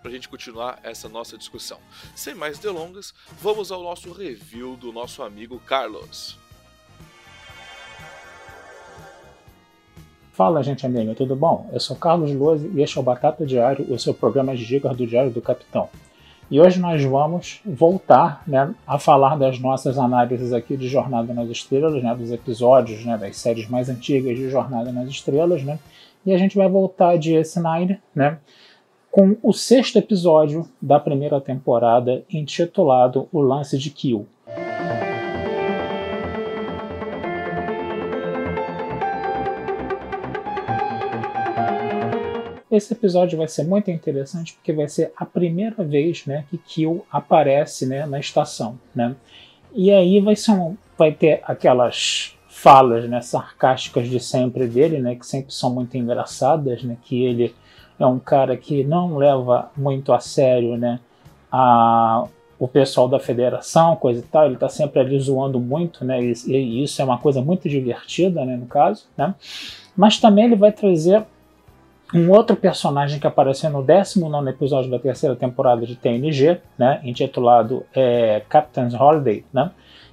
para a gente continuar essa nossa discussão. Sem mais delongas, vamos ao nosso review do nosso amigo Carlos. Fala, gente amiga, tudo bom? Eu sou Carlos Lose e este é o Batata Diário, o seu programa de dicas do Diário do Capitão. E hoje nós vamos voltar né, a falar das nossas análises aqui de Jornada nas Estrelas, né, dos episódios né, das séries mais antigas de Jornada nas Estrelas. Né, e a gente vai voltar de S9 né, com o sexto episódio da primeira temporada, intitulado O Lance de Kill. Esse episódio vai ser muito interessante porque vai ser a primeira vez né, que Kill aparece né, na estação. Né? E aí vai, ser um, vai ter aquelas falas né, sarcásticas de sempre dele, né, que sempre são muito engraçadas, né, que ele é um cara que não leva muito a sério né, a, o pessoal da federação, coisa e tal, ele está sempre ali zoando muito, né, e, e, isso é uma coisa muito divertida, né, no caso, né, mas também ele vai trazer um outro personagem que apareceu no 19 episódio da terceira temporada de TNG, né, intitulado é, Captain's Holiday, né,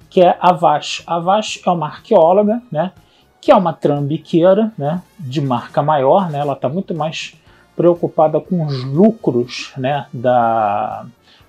que é a Vash. A Vash é uma arqueóloga, né, que é uma trambiqueira né, de marca maior, né, ela está muito mais preocupada com os lucros né, da,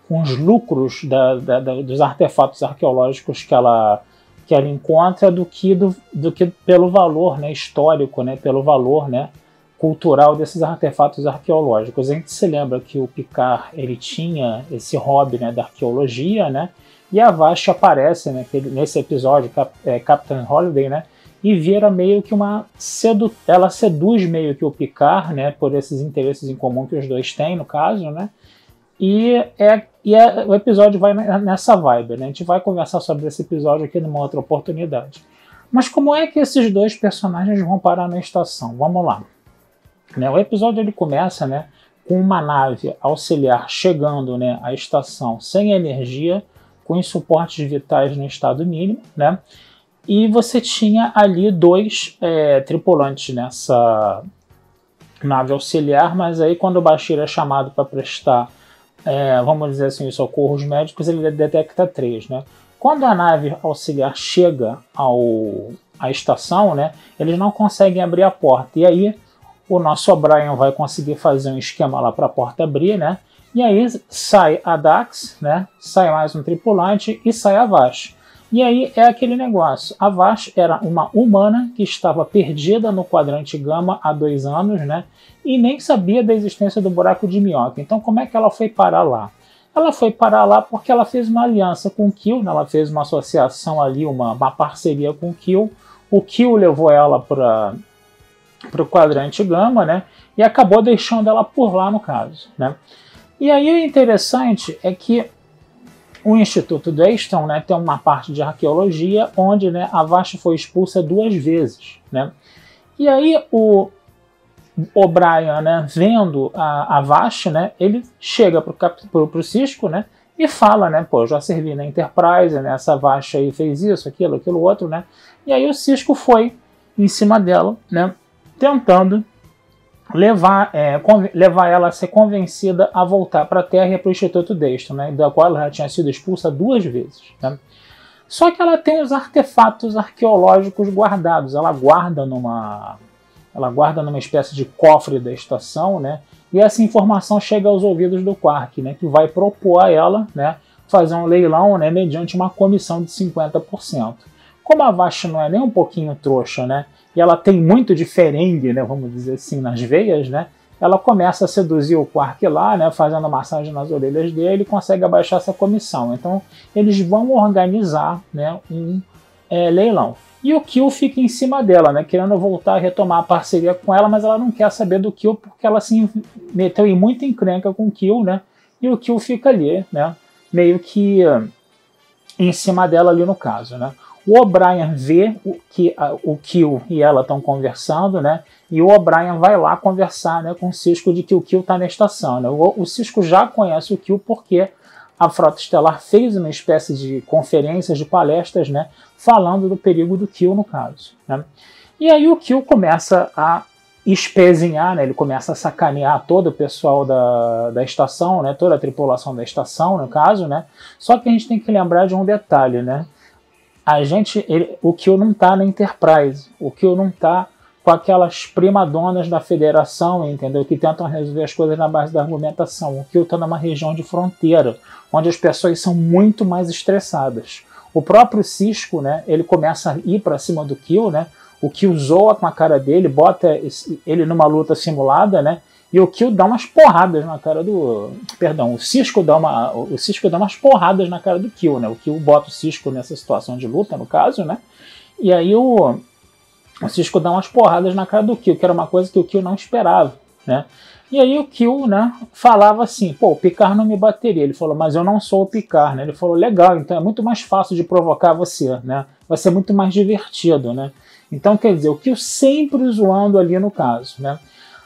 com os lucros da, da, da, dos artefatos arqueológicos que ela, que ela encontra do que, do, do que pelo valor né, histórico, né, pelo valor né, cultural desses artefatos arqueológicos. A gente se lembra que o Picard ele tinha esse hobby né, da arqueologia, né? E a Vash aparece né, nesse episódio, Cap, é, Captain Holiday, né? E vira meio que uma sedu ela seduz meio que o Picard, né? Por esses interesses em comum que os dois têm, no caso, né? E, é, e é, o episódio vai nessa vibe, né? A gente vai conversar sobre esse episódio aqui numa outra oportunidade. Mas como é que esses dois personagens vão parar na estação? Vamos lá. Né? O episódio ele começa né, com uma nave auxiliar chegando né, à estação sem energia, com os suportes vitais no estado mínimo, né? E você tinha ali dois é, tripulantes nessa nave auxiliar, mas aí quando o Bashir é chamado para prestar, é, vamos dizer assim, os socorros médicos, ele detecta três, né? Quando a nave auxiliar chega ao, à estação, né, eles não conseguem abrir a porta. E aí o nosso O'Brien vai conseguir fazer um esquema lá para a porta abrir, né? E aí sai a Dax, né? Sai mais um tripulante e sai a Vash. E aí é aquele negócio. A Vash era uma humana que estava perdida no quadrante gama há dois anos, né? E nem sabia da existência do buraco de minhoca. Então como é que ela foi parar lá? Ela foi parar lá porque ela fez uma aliança com o Kill, né? ela fez uma associação ali, uma, uma parceria com o Kill. O Kill levou ela para o quadrante gama, né? E acabou deixando ela por lá no caso, né? E aí o interessante é que o Instituto Dayston né, tem uma parte de arqueologia onde né, a Vashti foi expulsa duas vezes, né? E aí o O'Brien, né, vendo a, a né, ele chega pro, pro Cisco, né, e fala, né, pô, já servi na Enterprise, né, essa Vashti aí fez isso, aquilo, aquilo outro, né? E aí o Cisco foi em cima dela, né, tentando levar, é, levar ela a ser convencida a voltar para a Terra e para o Instituto Dexter, né, da qual ela já tinha sido expulsa duas vezes. Né? Só que ela tem os artefatos arqueológicos guardados, ela guarda numa, ela guarda numa espécie de cofre da estação, né? E essa informação chega aos ouvidos do Quark, né? Que vai propor a ela, né? Fazer um leilão, né? Mediante uma comissão de 50%. Como a Vashti não é nem um pouquinho trouxa, né? E ela tem muito de ferengue, né? Vamos dizer assim, nas veias, né? Ela começa a seduzir o Quark lá, né? Fazendo massagem nas orelhas dele e consegue abaixar essa comissão. Então, eles vão organizar, né? Um é, leilão. E o Kill fica em cima dela, né? Querendo voltar a retomar a parceria com ela, mas ela não quer saber do Kill porque ela se meteu em muita encrenca com o Kill, né? E o Kill fica ali, né? Meio que em cima dela ali no caso, né? O O'Brien vê o, que a, o Kill e ela estão conversando, né? E o O'Brien vai lá conversar né, com o Cisco de que o Kill está na estação. Né? O, o Cisco já conhece o Kill porque a Frota Estelar fez uma espécie de conferências, de palestras, né? Falando do perigo do Kill no caso. Né? E aí o Kill começa a espezinhar, né? ele começa a sacanear todo o pessoal da, da estação, né? toda a tripulação da estação, no caso, né? Só que a gente tem que lembrar de um detalhe, né? A gente, ele, o Kill não está na Enterprise, o Kill não está com aquelas primadonas da federação, entendeu? Que tentam resolver as coisas na base da argumentação. O Kill está numa região de fronteira, onde as pessoas são muito mais estressadas. O próprio Cisco, né? Ele começa a ir para cima do Kill, né? O Kill zoa com a cara dele, bota ele numa luta simulada, né? E o Kill dá umas porradas na cara do. Perdão, o Cisco dá, uma, o Cisco dá umas porradas na cara do Kill, né? O Kill bota o Cisco nessa situação de luta, no caso, né? E aí o, o Cisco dá umas porradas na cara do Kill, que era uma coisa que o Kill não esperava, né? E aí o Kill, né, falava assim, pô, o Picard não me bateria. Ele falou, mas eu não sou o Picard, né? Ele falou, legal, então é muito mais fácil de provocar você, né? Vai ser muito mais divertido, né? Então, quer dizer, o Kill sempre zoando ali no caso, né?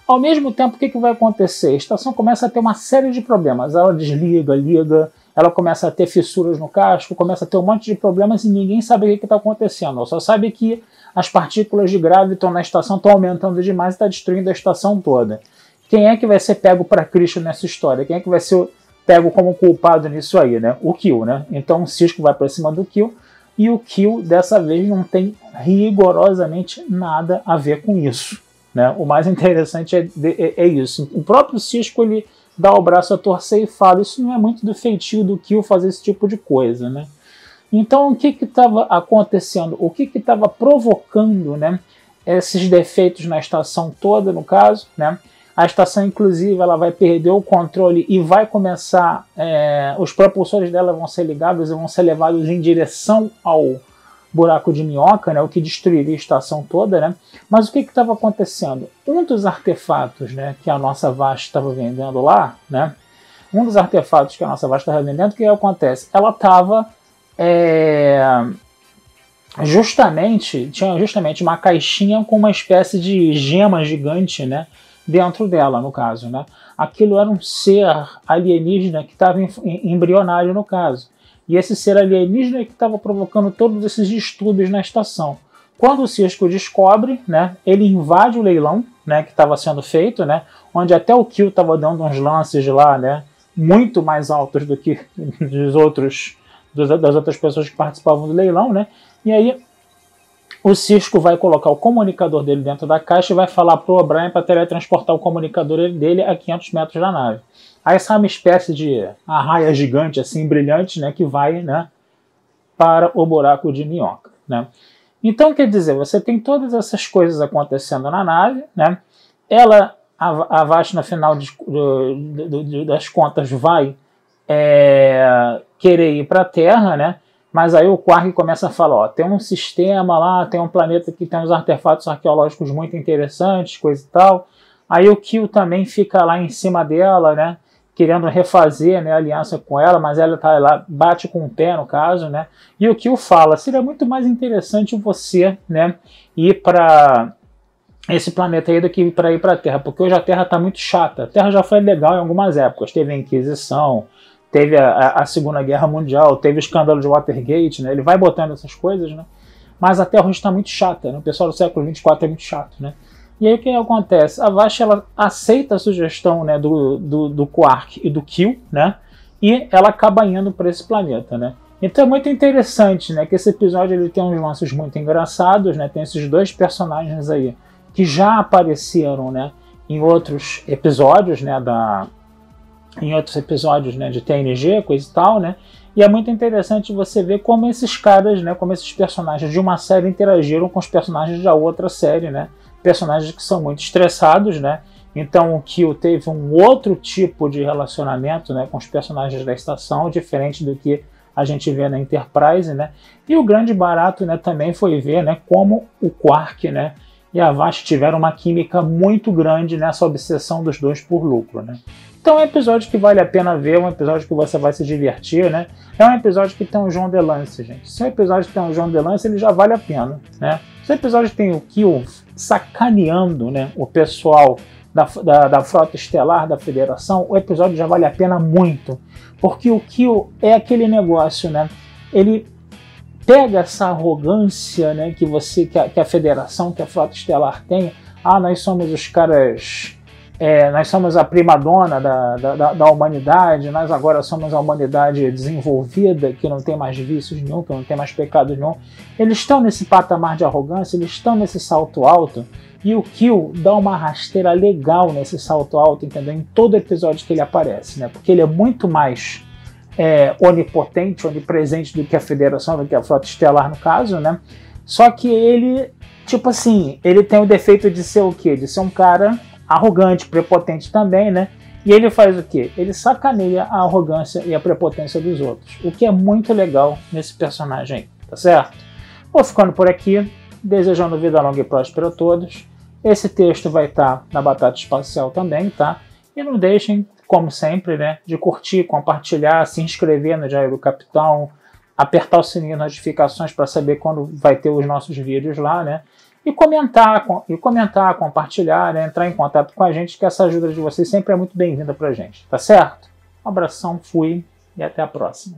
Ao mesmo tempo, o que, que vai acontecer? A estação começa a ter uma série de problemas. Ela desliga, liga, ela começa a ter fissuras no casco, começa a ter um monte de problemas e ninguém sabe o que está acontecendo. Ela só sabe que as partículas de gravidton na estação estão aumentando demais e está destruindo a estação toda. Quem é que vai ser pego para Cristo nessa história? Quem é que vai ser pego como culpado nisso aí, né? O Kill, né? Então o Cisco vai para cima do Kill e o Kill dessa vez não tem rigorosamente nada a ver com isso. Né? O mais interessante é, é, é, isso. O próprio Cisco ele dá o braço a torcer e fala: Isso não é muito do feitio do Kill fazer esse tipo de coisa. Né? Então, o que estava acontecendo? O que estava provocando né, esses defeitos na estação toda, no caso? Né? A estação, inclusive, ela vai perder o controle e vai começar. É, os propulsores dela vão ser ligados e vão ser levados em direção ao buraco de minhoca, né, o que destruiria a estação toda, né? Mas o que estava acontecendo? Um dos artefatos, né, que a nossa Vast estava vendendo lá, né? Um dos artefatos que a nossa Vast estava vendendo, o que acontece? Ela estava é, justamente tinha justamente uma caixinha com uma espécie de gema gigante, né? Dentro dela, no caso, né? Aquilo era um ser alienígena que estava embrionário no caso. E esse ser alienígena é que estava provocando todos esses distúrbios na estação. Quando o Cisco descobre, né, ele invade o leilão né, que estava sendo feito, né, onde até o Kill estava dando uns lances lá, né, muito mais altos do que dos outros, das outras pessoas que participavam do leilão, né, e aí o Cisco vai colocar o comunicador dele dentro da caixa e vai falar para o O'Brien para teletransportar o comunicador dele a 500 metros da nave. Aí sai uma espécie de arraia gigante, assim, brilhante, né, que vai, né, para o buraco de minhoca, né. Então, quer dizer, você tem todas essas coisas acontecendo na nave, né, ela, a, a Vast, no final de, de, de, das contas, vai é, querer ir para a Terra, né, mas aí o Quark começa a falar, ó, tem um sistema lá, tem um planeta que tem uns artefatos arqueológicos muito interessantes, coisa e tal. Aí o Kill também fica lá em cima dela, né? Querendo refazer né, a aliança com ela, mas ela tá lá, bate com o pé no caso, né? E o que o fala, seria muito mais interessante você, né, ir para esse planeta aí do que para ir para a Terra, porque hoje a Terra está muito chata. A Terra já foi legal em algumas épocas, teve a Inquisição, teve a, a Segunda Guerra Mundial, teve o escândalo de Watergate, né? Ele vai botando essas coisas, né? Mas a Terra hoje está muito chata, né? O pessoal do século 24 é muito chato, né? E aí o que acontece? A Vash ela aceita a sugestão né, do, do, do Quark e do Kill, né? E ela acaba indo para esse planeta, né? Então é muito interessante, né? Que esse episódio ele tem uns lances muito engraçados, né? Tem esses dois personagens aí que já apareceram, né? Em outros episódios, né? Da, em outros episódios, né? De TNG, coisa e tal, né? E é muito interessante você ver como esses caras, né, como esses personagens de uma série interagiram com os personagens da outra série, né? Personagens que são muito estressados, né? Então o Kill teve um outro tipo de relacionamento, né, com os personagens da estação, diferente do que a gente vê na Enterprise, né? E o grande barato, né, também foi ver, né, como o Quark, né, e a Vast tiveram uma química muito grande nessa obsessão dos dois por lucro, né? Então é um episódio que vale a pena ver, um episódio que você vai se divertir, né? É um episódio que tem o João Delance, gente. Se é um episódio que tem o João Delance, ele já vale a pena, né? Se o episódio tem o Kill sacaneando, né, o pessoal da, da, da, frota estelar da Federação, o episódio já vale a pena muito. Porque o Kill é aquele negócio, né? Ele pega essa arrogância né, que você, que a, que a Federação, que a frota estelar tem. Ah, nós somos os caras é, nós somos a prima dona da, da, da, humanidade, nós agora somos a humanidade desenvolvida, que não tem mais vícios nenhum, que não tem mais pecado nenhum. Eles estão nesse patamar de arrogância, eles estão nesse salto alto, e o Kill dá uma rasteira legal nesse salto alto, entendeu? Em todo episódio que ele aparece, né? Porque ele é muito mais é, onipotente, onipresente do que a Federação, do que a Frota Estelar, no caso, né? Só que ele, tipo assim, ele tem o defeito de ser o quê? De ser um cara arrogante, prepotente também, né? E ele faz o quê? Ele sacaneia a arrogância e a prepotência dos outros, o que é muito legal nesse personagem aí, tá certo? Vou ficando por aqui, desejando vida longa e próspera a todos. Esse texto vai estar tá na Batata Espacial também, tá? E não deixem, como sempre, né, de curtir, compartilhar, se inscrever no Diário do Capitão, apertar o sininho de notificações para saber quando vai ter os nossos vídeos lá, né? E comentar, e comentar, compartilhar, né, entrar em contato com a gente, que essa ajuda de vocês sempre é muito bem-vinda pra gente, tá certo? Um abração, fui e até a próxima.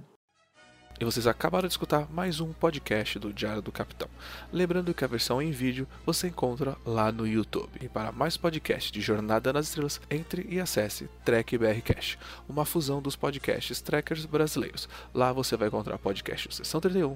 E vocês acabaram de escutar mais um podcast do Diário do Capitão. Lembrando que a versão em vídeo você encontra lá no YouTube. E para mais podcasts de Jornada nas Estrelas, entre e acesse Trek BR Cash, uma fusão dos podcasts trekkers brasileiros. Lá você vai encontrar podcast Sessão 31,